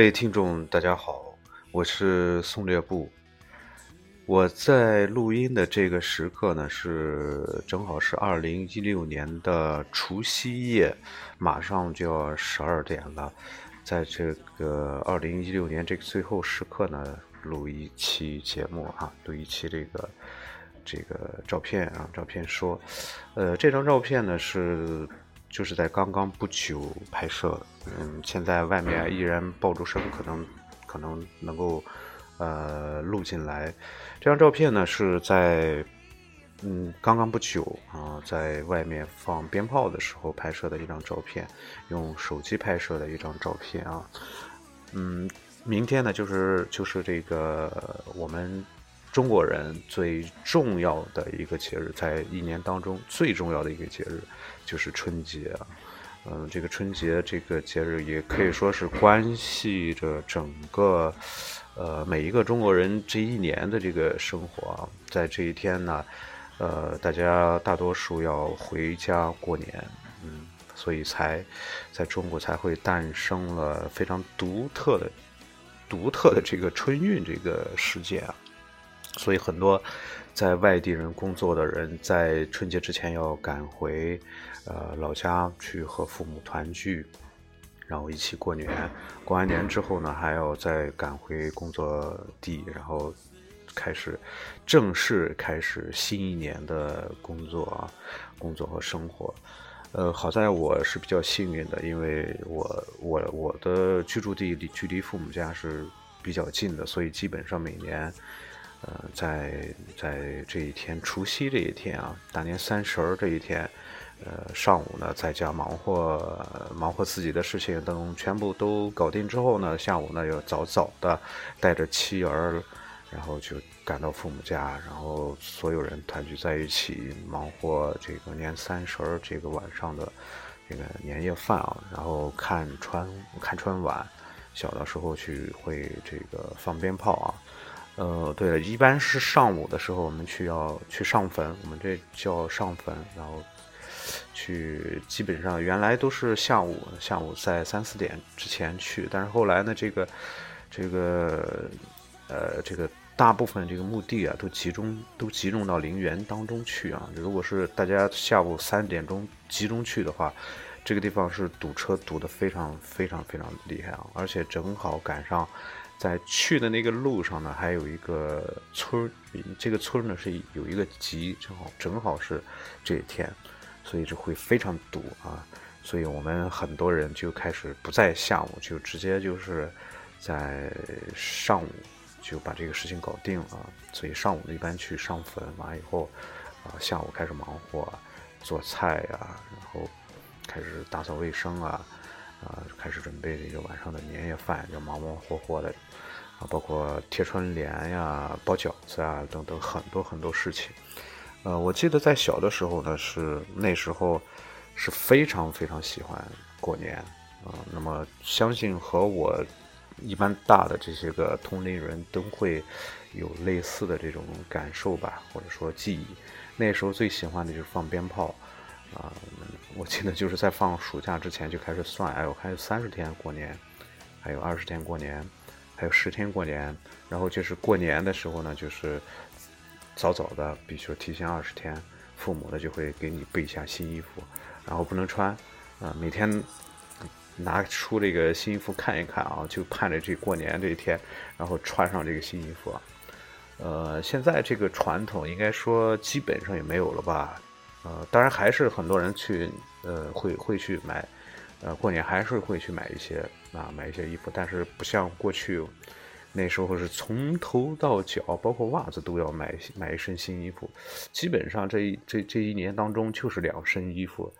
各位听众，大家好，我是宋略布。我在录音的这个时刻呢，是正好是二零一六年的除夕夜，马上就要十二点了。在这个二零一六年这个最后时刻呢，录一期节目哈，录一期这个这个照片啊，照片说，呃，这张照片呢是就是在刚刚不久拍摄的，嗯，现在外面依然爆竹声，可能可能能够呃录进来。这张照片呢是在嗯刚刚不久啊，在外面放鞭炮的时候拍摄的一张照片，用手机拍摄的一张照片啊。嗯，明天呢就是就是这个我们中国人最重要的一个节日，在一年当中最重要的一个节日就是春节啊。嗯，这个春节这个节日也可以说是关系着整个。呃，每一个中国人这一年的这个生活啊，在这一天呢，呃，大家大多数要回家过年，嗯，所以才在中国才会诞生了非常独特的、独特的这个春运这个事件啊。所以很多在外地人工作的人，在春节之前要赶回呃老家去和父母团聚。然后一起过年，过完年之后呢，还要再赶回工作地，然后开始正式开始新一年的工作啊，工作和生活。呃，好在我是比较幸运的，因为我我我的居住地离距离父母家是比较近的，所以基本上每年，呃，在在这一天除夕这一天啊，大年三十儿这一天。呃，上午呢在家忙活忙活自己的事情，等全部都搞定之后呢，下午呢要早早的带着妻儿，然后就赶到父母家，然后所有人团聚在一起，忙活这个年三十儿这个晚上的这个年夜饭啊，然后看春看春晚，小的时候去会这个放鞭炮啊，呃，对了，一般是上午的时候我们去要去上坟，我们这叫上坟，然后。去基本上原来都是下午，下午在三四点之前去，但是后来呢，这个，这个，呃，这个大部分这个墓地啊，都集中都集中到陵园当中去啊。如果是大家下午三点钟集中去的话，这个地方是堵车堵得非常非常非常厉害啊，而且正好赶上在去的那个路上呢，还有一个村，这个村呢是有一个集，正好正好是这一天。所以就会非常堵啊，所以我们很多人就开始不在下午，就直接就是在上午就把这个事情搞定了。所以上午一般去上坟，完以后啊，下午开始忙活做菜呀，然后开始打扫卫生啊，啊，开始准备这个晚上的年夜饭，就忙忙活活的啊，包括贴春联呀、包饺子啊等等很多很多事情。呃，我记得在小的时候呢，是那时候是非常非常喜欢过年啊。那么，相信和我一般大的这些个同龄人都会有类似的这种感受吧，或者说记忆。那时候最喜欢的就是放鞭炮啊。我记得就是在放暑假之前就开始算，哎，我还有三十天过年，还有二十天过年，还有十天过年。然后就是过年的时候呢，就是。早早的，比如说提前二十天，父母呢就会给你备一下新衣服，然后不能穿，啊，每天拿出这个新衣服看一看啊，就盼着这过年这一天，然后穿上这个新衣服。呃，现在这个传统应该说基本上也没有了吧？呃，当然还是很多人去，呃，会会去买，呃，过年还是会去买一些啊，买一些衣服，但是不像过去。那时候是从头到脚，包括袜子都要买买一身新衣服，基本上这一这这一年当中就是两身衣服，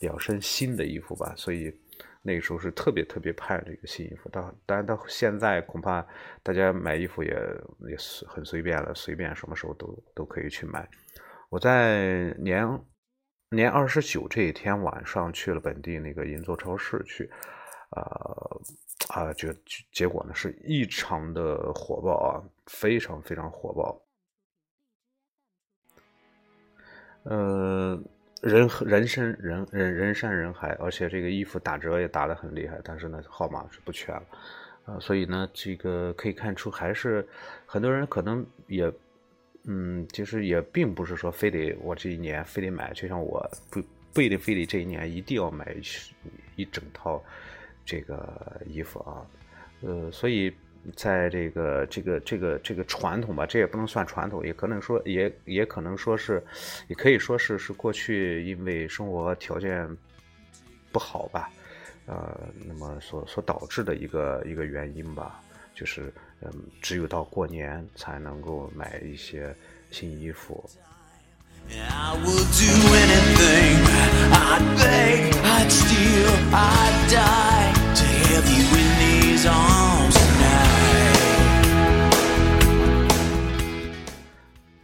两身新的衣服吧。所以那个时候是特别特别盼这个新衣服。到当然到现在恐怕大家买衣服也也很随便了，随便什么时候都都可以去买。我在年年二十九这一天晚上去了本地那个银座超市去，呃。啊，结结果呢是异常的火爆啊，非常非常火爆。呃，人人山人人人山人海，而且这个衣服打折也打得很厉害，但是呢，号码是不全了，啊，所以呢，这个可以看出，还是很多人可能也，嗯，其实也并不是说非得我这一年非得买，就像我不不一定非得这一年一定要买一整套这个衣服啊，呃，所以。在这个这个这个这个传统吧，这也不能算传统，也可能说也也可能说是，也可以说是是过去因为生活条件不好吧，呃，那么所所导致的一个一个原因吧，就是嗯，只有到过年才能够买一些新衣服。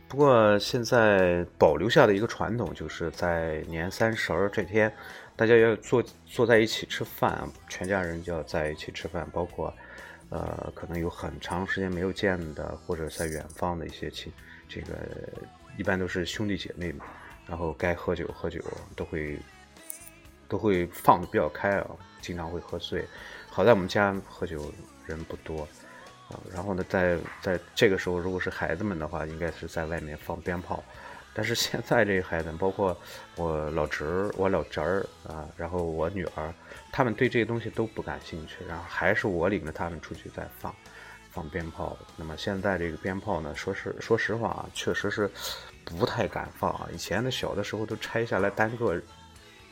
不过现在保留下的一个传统，就是在年三十儿这天，大家要坐坐在一起吃饭，全家人就要在一起吃饭，包括，呃，可能有很长时间没有见的，或者在远方的一些亲，这个一般都是兄弟姐妹嘛，然后该喝酒喝酒，都会都会放的比较开啊，经常会喝醉。好在我们家喝酒人不多。啊，然后呢，在在这个时候，如果是孩子们的话，应该是在外面放鞭炮。但是现在这孩子，包括我老侄儿、我老侄儿啊，然后我女儿，他们对这些东西都不感兴趣，然后还是我领着他们出去在放放鞭炮。那么现在这个鞭炮呢，说是说实话啊，确实是不太敢放啊。以前的小的时候都拆下来单个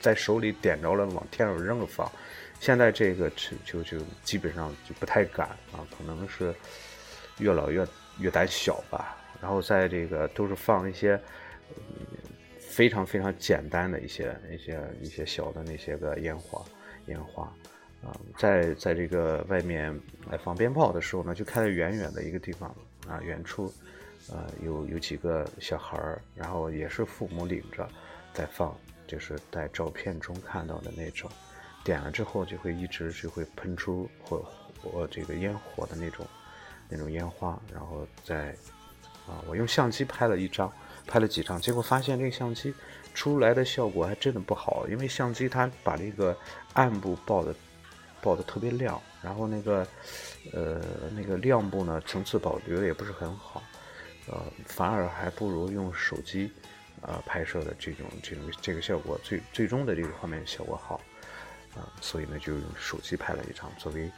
在手里点着了，往天上扔了放。现在这个就就就基本上就不太敢啊，可能是越老越越胆小吧。然后在这个都是放一些非常非常简单的一些一些一些小的那些个烟花烟花啊，在在这个外面来放鞭炮的时候呢，就开在远远的一个地方啊，远处呃有有几个小孩儿，然后也是父母领着在放，就是在照片中看到的那种。点了之后就会一直就会喷出火火这个烟火的那种那种烟花，然后在啊，我用相机拍了一张，拍了几张，结果发现这个相机出来的效果还真的不好，因为相机它把这个暗部曝的曝的特别亮，然后那个呃那个亮部呢层次保留的也不是很好，呃，反而还不如用手机呃拍摄的这种这种这个效果最最终的这个画面效果好。啊，所以呢，就用手机拍了一张，作为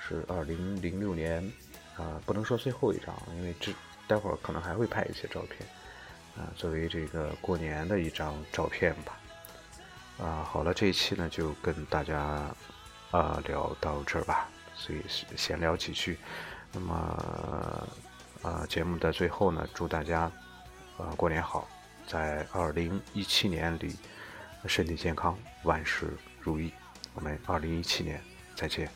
是二零零六年啊，不能说最后一张，因为这待会儿可能还会拍一些照片啊，作为这个过年的一张照片吧。啊，好了，这一期呢就跟大家啊聊到这儿吧，所以闲聊几句。那么啊，节目的最后呢，祝大家啊过年好，在二零一七年里身体健康，万事如意。我们二零一七年再见。